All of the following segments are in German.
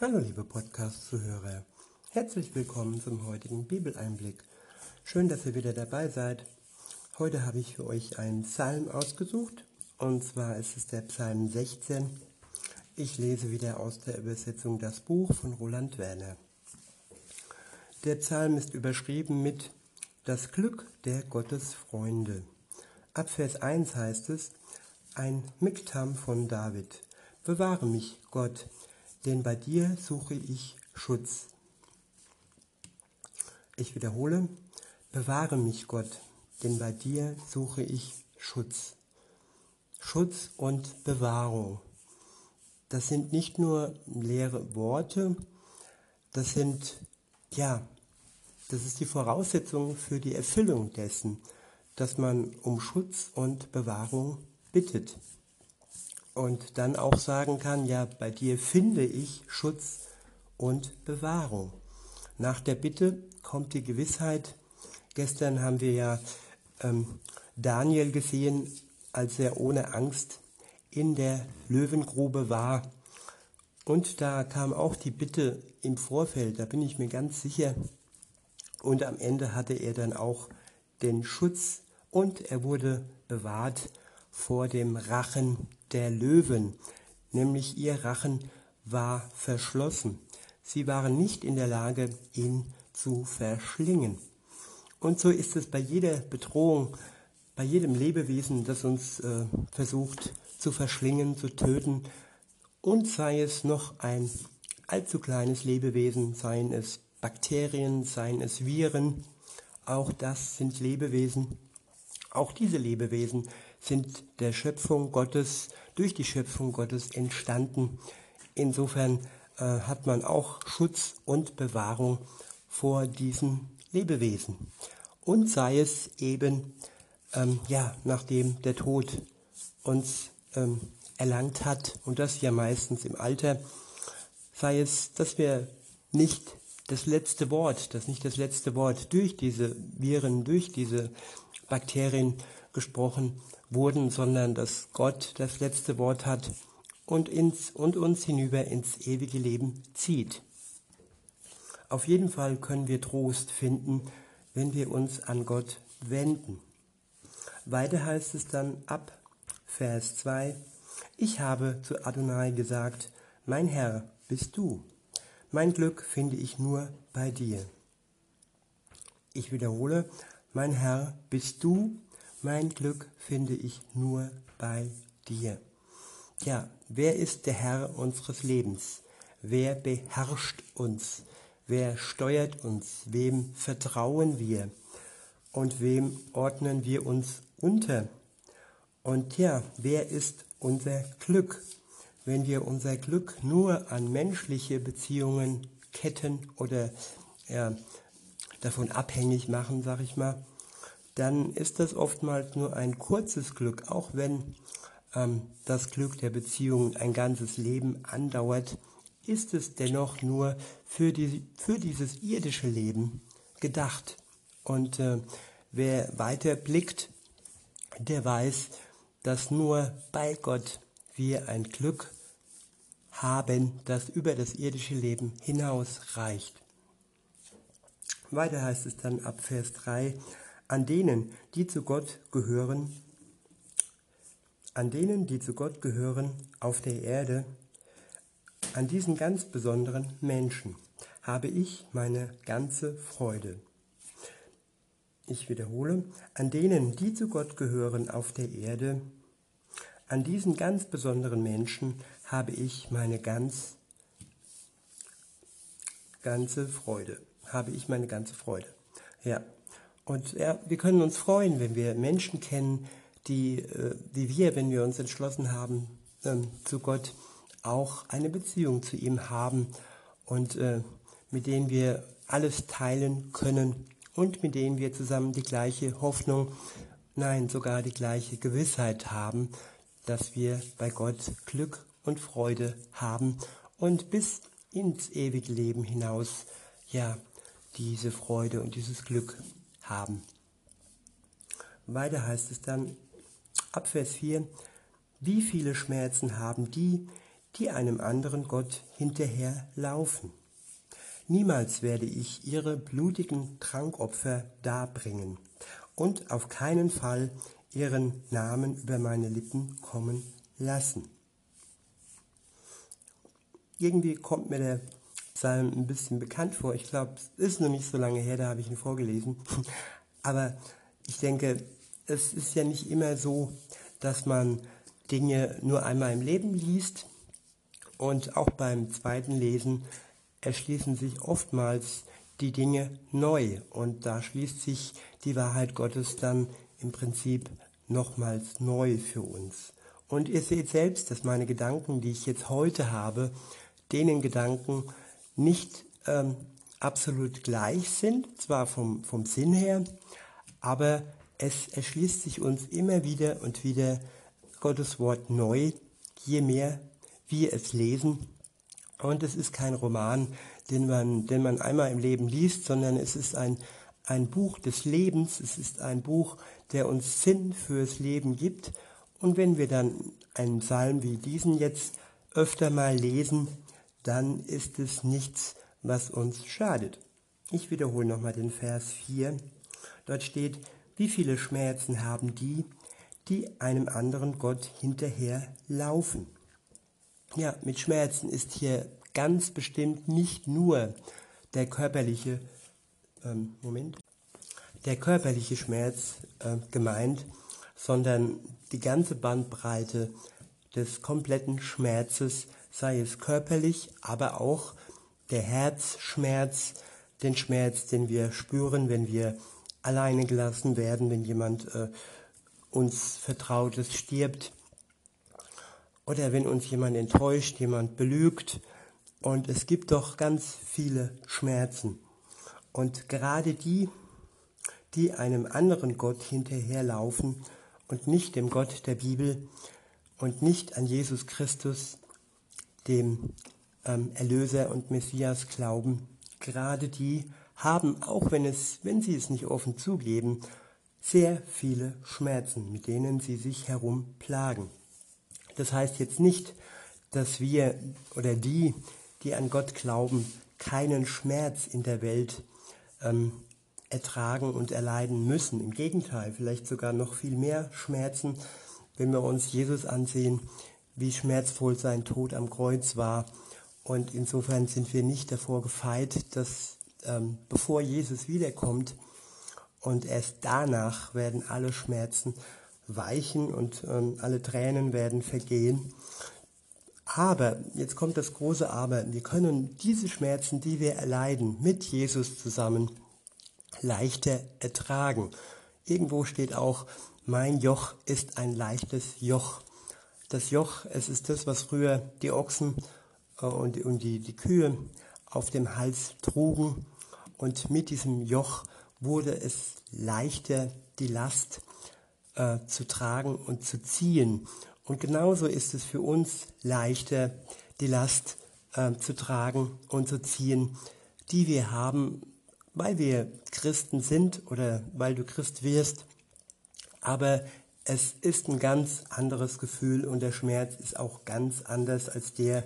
Hallo liebe Podcast-Zuhörer, herzlich willkommen zum heutigen Bibeleinblick. Schön, dass ihr wieder dabei seid. Heute habe ich für euch einen Psalm ausgesucht und zwar ist es der Psalm 16. Ich lese wieder aus der Übersetzung das Buch von Roland Werner. Der Psalm ist überschrieben mit Das Glück der Gottesfreunde. Ab Vers 1 heißt es, ein Miktam von David. Bewahre mich, Gott, denn bei dir suche ich Schutz. Ich wiederhole, bewahre mich, Gott, denn bei dir suche ich Schutz. Schutz und Bewahrung. Das sind nicht nur leere Worte, das sind, ja, das ist die Voraussetzung für die Erfüllung dessen, dass man um Schutz und Bewahrung bittet und dann auch sagen kann, ja, bei dir finde ich Schutz und Bewahrung. Nach der Bitte kommt die Gewissheit. Gestern haben wir ja ähm, Daniel gesehen, als er ohne Angst in der Löwengrube war. Und da kam auch die Bitte im Vorfeld, da bin ich mir ganz sicher. Und am Ende hatte er dann auch den Schutz und er wurde bewahrt vor dem Rachen der Löwen, nämlich ihr Rachen war verschlossen. Sie waren nicht in der Lage, ihn zu verschlingen. Und so ist es bei jeder Bedrohung, bei jedem Lebewesen, das uns äh, versucht zu verschlingen, zu töten, und sei es noch ein allzu kleines Lebewesen, seien es Bakterien, seien es Viren, auch das sind Lebewesen. Auch diese Lebewesen sind der Schöpfung Gottes, durch die Schöpfung Gottes entstanden. Insofern äh, hat man auch Schutz und Bewahrung vor diesen Lebewesen. Und sei es eben, ähm, ja, nachdem der Tod uns ähm, erlangt hat, und das ja meistens im Alter, sei es, dass wir nicht das letzte Wort, dass nicht das letzte Wort durch diese Viren, durch diese Bakterien gesprochen wurden, sondern dass Gott das letzte Wort hat und, ins, und uns hinüber ins ewige Leben zieht. Auf jeden Fall können wir Trost finden, wenn wir uns an Gott wenden. Weiter heißt es dann ab Vers 2, ich habe zu Adonai gesagt, mein Herr bist du, mein Glück finde ich nur bei dir. Ich wiederhole, mein Herr bist du, mein Glück finde ich nur bei dir. Ja, wer ist der Herr unseres Lebens? Wer beherrscht uns? Wer steuert uns? Wem vertrauen wir? Und wem ordnen wir uns unter? Und ja, wer ist unser Glück? Wenn wir unser Glück nur an menschliche Beziehungen ketten oder ja, davon abhängig machen, sag ich mal, dann ist das oftmals nur ein kurzes Glück, auch wenn ähm, das Glück der Beziehung ein ganzes Leben andauert, ist es dennoch nur für, die, für dieses irdische Leben gedacht. Und äh, wer weiter blickt, der weiß, dass nur bei Gott wir ein Glück haben, das über das irdische Leben hinaus reicht. Weiter heißt es dann ab Vers 3, an denen, die zu Gott gehören, an denen, die zu Gott gehören auf der Erde, an diesen ganz besonderen Menschen habe ich meine ganze Freude. Ich wiederhole, an denen, die zu Gott gehören auf der Erde, an diesen ganz besonderen Menschen habe ich meine ganz ganze Freude. Habe ich meine ganze Freude. Ja, und ja, wir können uns freuen, wenn wir Menschen kennen, die, äh, wie wir, wenn wir uns entschlossen haben, ähm, zu Gott auch eine Beziehung zu ihm haben und äh, mit denen wir alles teilen können und mit denen wir zusammen die gleiche Hoffnung, nein, sogar die gleiche Gewissheit haben, dass wir bei Gott Glück und Freude haben und bis ins ewige Leben hinaus, ja, diese Freude und dieses Glück haben. Weiter heißt es dann ab Vers 4, wie viele Schmerzen haben die, die einem anderen Gott hinterherlaufen. Niemals werde ich ihre blutigen Trankopfer darbringen und auf keinen Fall ihren Namen über meine Lippen kommen lassen. Irgendwie kommt mir der Psalm ein bisschen bekannt vor. Ich glaube, es ist noch nicht so lange her, da habe ich ihn vorgelesen. Aber ich denke, es ist ja nicht immer so, dass man Dinge nur einmal im Leben liest und auch beim zweiten Lesen erschließen sich oftmals die Dinge neu und da schließt sich die Wahrheit Gottes dann im Prinzip nochmals neu für uns. Und ihr seht selbst, dass meine Gedanken, die ich jetzt heute habe, denen Gedanken nicht ähm, absolut gleich sind, zwar vom, vom Sinn her, aber es erschließt sich uns immer wieder und wieder Gottes Wort neu, je mehr wir es lesen. Und es ist kein Roman, den man, den man einmal im Leben liest, sondern es ist ein, ein Buch des Lebens, es ist ein Buch, der uns Sinn fürs Leben gibt. Und wenn wir dann einen Psalm wie diesen jetzt öfter mal lesen, dann ist es nichts, was uns schadet. Ich wiederhole nochmal den Vers 4. Dort steht, wie viele Schmerzen haben die, die einem anderen Gott hinterher laufen. Ja, mit Schmerzen ist hier ganz bestimmt nicht nur der körperliche ähm, Moment, der körperliche Schmerz äh, gemeint, sondern die ganze Bandbreite des kompletten Schmerzes, sei es körperlich, aber auch der Herzschmerz, den Schmerz, den wir spüren, wenn wir alleine gelassen werden, wenn jemand äh, uns Vertrautes stirbt oder wenn uns jemand enttäuscht, jemand belügt. Und es gibt doch ganz viele Schmerzen. Und gerade die, die einem anderen Gott hinterherlaufen und nicht dem Gott der Bibel und nicht an Jesus Christus, dem ähm, Erlöser und Messias glauben, gerade die haben, auch wenn, es, wenn sie es nicht offen zugeben, sehr viele Schmerzen, mit denen sie sich herumplagen. Das heißt jetzt nicht, dass wir oder die, die an Gott glauben, keinen Schmerz in der Welt ähm, ertragen und erleiden müssen. Im Gegenteil, vielleicht sogar noch viel mehr Schmerzen, wenn wir uns Jesus ansehen, wie schmerzvoll sein Tod am Kreuz war. Und insofern sind wir nicht davor gefeit, dass ähm, bevor Jesus wiederkommt und erst danach werden alle Schmerzen weichen und ähm, alle Tränen werden vergehen. Aber, jetzt kommt das große Aber, wir können diese Schmerzen, die wir erleiden, mit Jesus zusammen leichter ertragen. Irgendwo steht auch, mein Joch ist ein leichtes Joch. Das Joch, es ist das, was früher die Ochsen äh, und, und die, die Kühe auf dem Hals trugen. Und mit diesem Joch wurde es leichter, die Last äh, zu tragen und zu ziehen. Und genauso ist es für uns leichter, die Last äh, zu tragen und zu ziehen, die wir haben, weil wir Christen sind oder weil du Christ wirst. Aber es ist ein ganz anderes Gefühl und der Schmerz ist auch ganz anders als der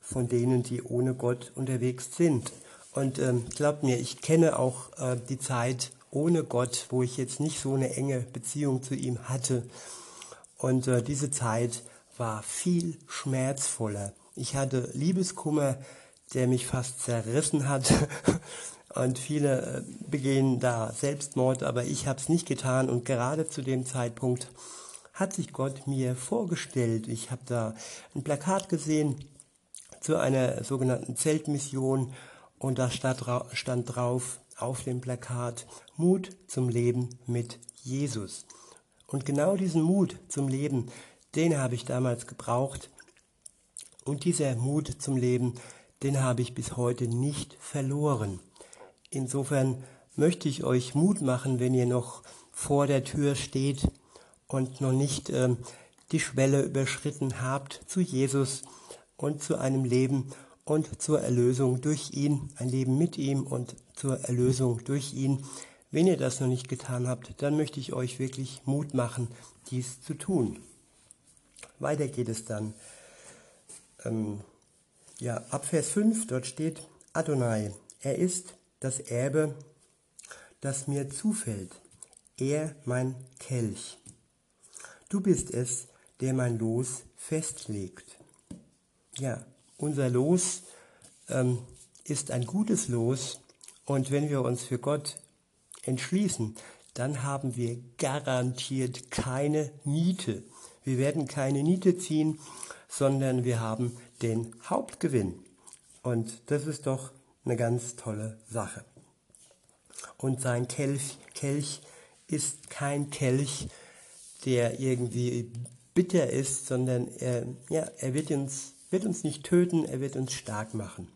von denen, die ohne Gott unterwegs sind. Und ähm, glaubt mir, ich kenne auch äh, die Zeit ohne Gott, wo ich jetzt nicht so eine enge Beziehung zu ihm hatte. Und äh, diese Zeit war viel schmerzvoller. Ich hatte Liebeskummer, der mich fast zerrissen hat. Und viele äh, begehen da Selbstmord, aber ich habe es nicht getan. Und gerade zu dem Zeitpunkt hat sich Gott mir vorgestellt. Ich habe da ein Plakat gesehen zu einer sogenannten Zeltmission und da stand drauf auf dem Plakat Mut zum Leben mit Jesus. Und genau diesen Mut zum Leben, den habe ich damals gebraucht. Und dieser Mut zum Leben, den habe ich bis heute nicht verloren. Insofern möchte ich euch Mut machen, wenn ihr noch vor der Tür steht und noch nicht äh, die Schwelle überschritten habt zu Jesus und zu einem Leben und zur Erlösung durch ihn, ein Leben mit ihm und zur Erlösung durch ihn. Wenn ihr das noch nicht getan habt, dann möchte ich euch wirklich Mut machen, dies zu tun. Weiter geht es dann. ähm, ja, ab Vers 5, dort steht Adonai, er ist das Erbe, das mir zufällt, er mein Kelch. Du bist es, der mein Los festlegt. Ja, unser Los ähm, ist ein gutes Los und wenn wir uns für Gott entschließen, dann haben wir garantiert keine Niete. Wir werden keine Niete ziehen, sondern wir haben den Hauptgewinn. Und das ist doch eine ganz tolle Sache. Und sein Kelch, Kelch ist kein Kelch, der irgendwie bitter ist, sondern er, ja, er wird, uns, wird uns nicht töten, er wird uns stark machen.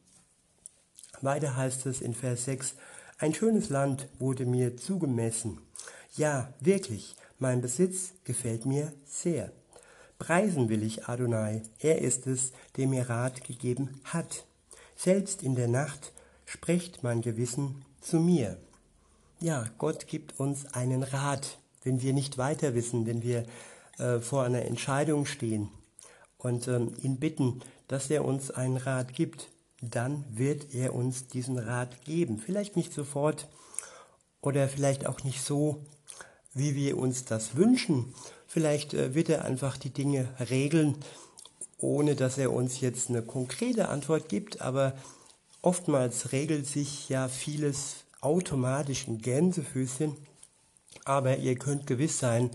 Weiter heißt es in Vers 6, ein schönes Land wurde mir zugemessen. Ja, wirklich, mein Besitz gefällt mir sehr. Preisen will ich Adonai, er ist es, der mir Rat gegeben hat. Selbst in der Nacht spricht mein Gewissen zu mir. Ja, Gott gibt uns einen Rat, wenn wir nicht weiter wissen, wenn wir äh, vor einer Entscheidung stehen und ähm, ihn bitten, dass er uns einen Rat gibt, dann wird er uns diesen Rat geben. Vielleicht nicht sofort oder vielleicht auch nicht so, wie wir uns das wünschen. Vielleicht äh, wird er einfach die Dinge regeln, ohne dass er uns jetzt eine konkrete Antwort gibt, aber oftmals regelt sich ja vieles automatisch in Gänsefüßchen, aber ihr könnt gewiss sein,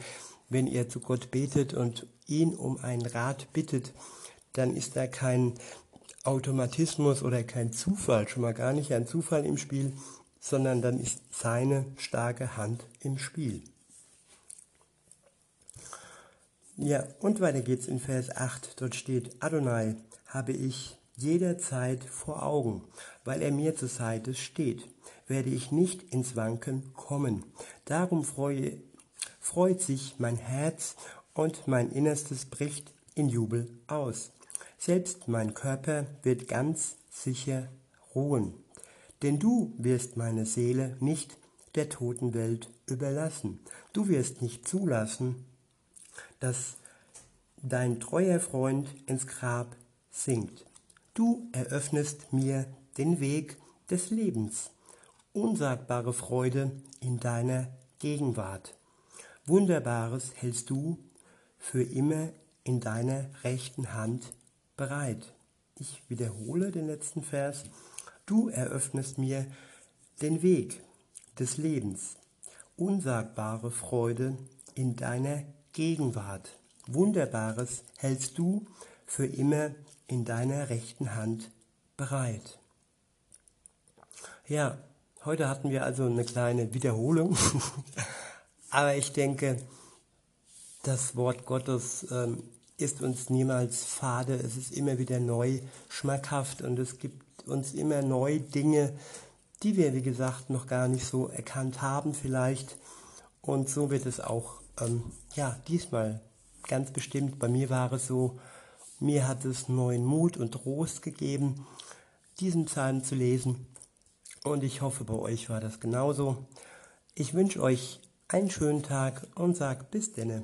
wenn ihr zu Gott betet und ihn um einen Rat bittet, dann ist da kein Automatismus oder kein Zufall, schon mal gar nicht ein Zufall im Spiel, sondern dann ist seine starke Hand im Spiel. Ja, und weiter geht's in Vers 8. Dort steht, Adonai habe ich jederzeit vor Augen, weil er mir zur Seite steht, werde ich nicht ins Wanken kommen. Darum freue, freut sich mein Herz und mein Innerstes bricht in Jubel aus. Selbst mein Körper wird ganz sicher ruhen, denn du wirst meine Seele nicht der Totenwelt überlassen. Du wirst nicht zulassen, dass dein treuer Freund ins Grab sinkt. Du eröffnest mir den Weg des Lebens, unsagbare Freude in deiner Gegenwart. Wunderbares hältst du für immer in deiner rechten Hand bereit. Ich wiederhole den letzten Vers. Du eröffnest mir den Weg des Lebens, unsagbare Freude in deiner Gegenwart. Wunderbares hältst du für immer in deiner rechten Hand bereit. Ja, heute hatten wir also eine kleine Wiederholung, aber ich denke, das Wort Gottes ähm, ist uns niemals fade, es ist immer wieder neu schmackhaft und es gibt uns immer neu Dinge, die wir, wie gesagt, noch gar nicht so erkannt haben vielleicht. Und so wird es auch, ähm, ja, diesmal ganz bestimmt. Bei mir war es so, mir hat es neuen Mut und Trost gegeben, diesen Psalm zu lesen. Und ich hoffe, bei euch war das genauso. Ich wünsche euch einen schönen Tag und sage bis denne.